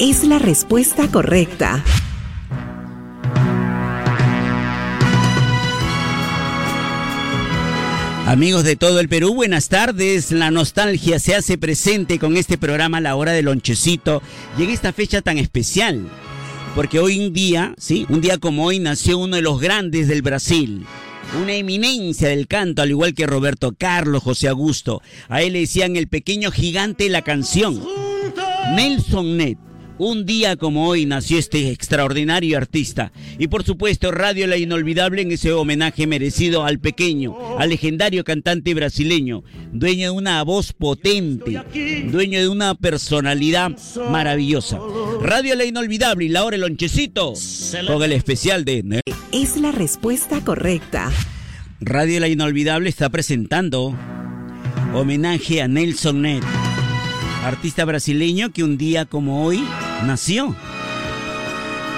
es la respuesta correcta. Amigos de todo el Perú, buenas tardes. La nostalgia se hace presente con este programa La Hora del Lonchecito y en esta fecha tan especial. Porque hoy en día, sí, un día como hoy nació uno de los grandes del Brasil. Una eminencia del canto, al igual que Roberto Carlos, José Augusto. A él le decían el pequeño gigante de la canción. Nelson Net. Un día como hoy nació este extraordinario artista. Y por supuesto, Radio La Inolvidable en ese homenaje merecido al pequeño, al legendario cantante brasileño, dueño de una voz potente, dueño de una personalidad maravillosa. Radio La Inolvidable y la hora el lonchecito con el especial de... Es la respuesta correcta. Radio La Inolvidable está presentando homenaje a Nelson Net artista brasileño que un día como hoy nació.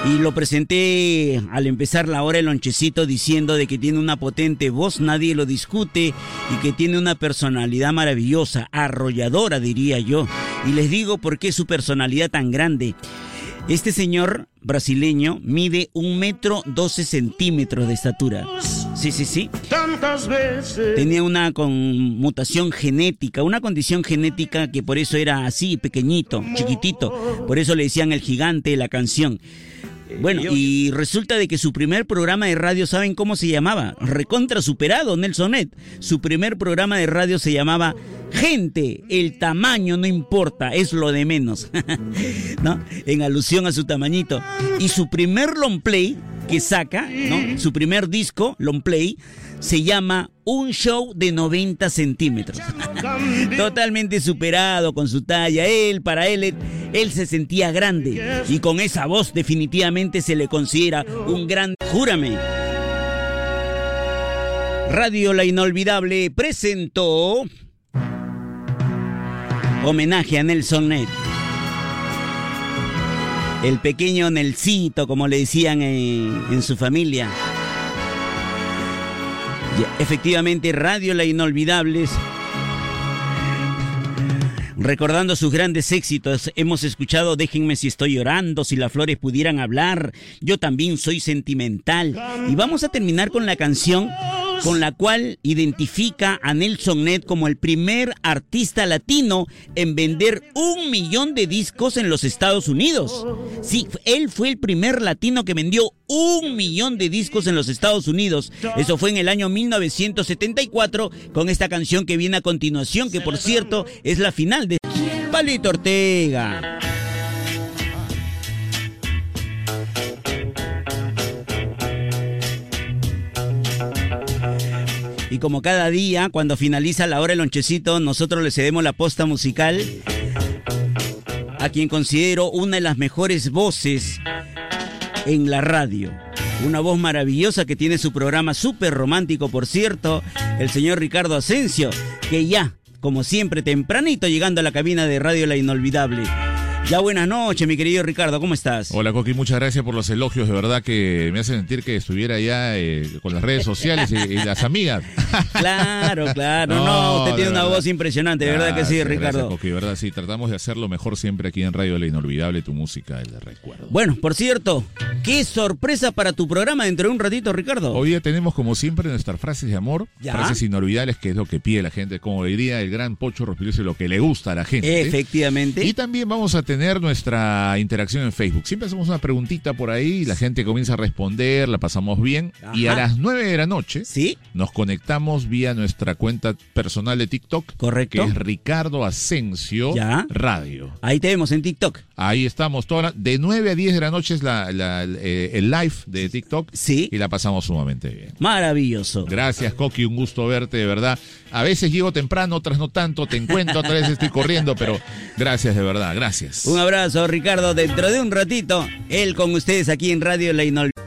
Y lo presenté al empezar la hora el lonchecito diciendo de que tiene una potente voz, nadie lo discute, y que tiene una personalidad maravillosa, arrolladora diría yo. Y les digo por qué su personalidad tan grande. Este señor brasileño mide un metro doce centímetros de estatura. Sí, sí, sí. Tenía una conmutación genética, una condición genética que por eso era así, pequeñito, chiquitito. Por eso le decían el gigante de la canción. Bueno, y resulta de que su primer programa de radio, ¿saben cómo se llamaba? Recontra superado, Nelsonet. Su primer programa de radio se llamaba Gente, el tamaño no importa, es lo de menos. ¿No? En alusión a su tamañito. Y su primer long play que saca, ¿no? Su primer disco, long play, se llama Un Show de 90 centímetros. Totalmente superado con su talla. Él, para él, él se sentía grande. Y con esa voz definitivamente se le considera un gran... Júrame. Radio La Inolvidable presentó homenaje a Nelson Net. El pequeño Nelsito, como le decían en, su familia. Efectivamente, Radio La Inolvidables. Recordando sus grandes éxitos, hemos escuchado Déjenme si estoy llorando, si las flores pudieran hablar, yo también soy sentimental. Y vamos a terminar con la canción con la cual identifica a Nelson Ned como el primer artista latino en vender un millón de discos en los Estados Unidos. Sí, él fue el primer latino que vendió un millón de discos en los Estados Unidos. Eso fue en el año 1974 con esta canción que viene a continuación, que por cierto es la final de Palito Ortega. Y como cada día, cuando finaliza la hora del lonchecito, nosotros le cedemos la posta musical a quien considero una de las mejores voces en la radio. Una voz maravillosa que tiene su programa súper romántico, por cierto, el señor Ricardo Asensio, que ya, como siempre, tempranito llegando a la cabina de Radio La Inolvidable. Ya buenas noches, mi querido Ricardo, ¿cómo estás? Hola, Coqui, muchas gracias por los elogios, de verdad que me hace sentir que estuviera ya eh, con las redes sociales y, las amigas. Claro, claro, no, usted tiene una voz impresionante, de verdad que sí, Ricardo. Gracias, Coqui, verdad, sí, tratamos de hacerlo mejor siempre aquí en Radio La Inolvidable, tu música, el recuerdo. Bueno, por cierto, qué sorpresa para tu programa dentro de un ratito, Ricardo. Hoy día tenemos, como siempre, nuestras frases de amor, frases inolvidables, que es lo que pide la gente, como diría el gran Pocho Rospilioso, lo que le gusta a la gente. Efectivamente. Y también vamos a tener nuestra interacción en Facebook. Siempre hacemos una preguntita por ahí, la gente comienza a responder, la pasamos bien. Y a las 9 de la noche ¿Sí? nos conectamos vía nuestra cuenta personal de TikTok. Correcto. Que es Ricardo Asensio Radio. Ahí te vemos en TikTok. Ahí estamos. Toda de 9 a 10 de la noche es la, eh, el live de TikTok. Sí. Y la pasamos sumamente bien. Maravilloso. Gracias, Coqui. Un gusto verte, de verdad. A veces llego temprano, otras no tanto. Te encuentro, otra vez estoy corriendo, pero gracias, de verdad. Gracias. Un abrazo, Ricardo. Dentro de un ratito, él con ustedes aquí en Radio La Inolvidable.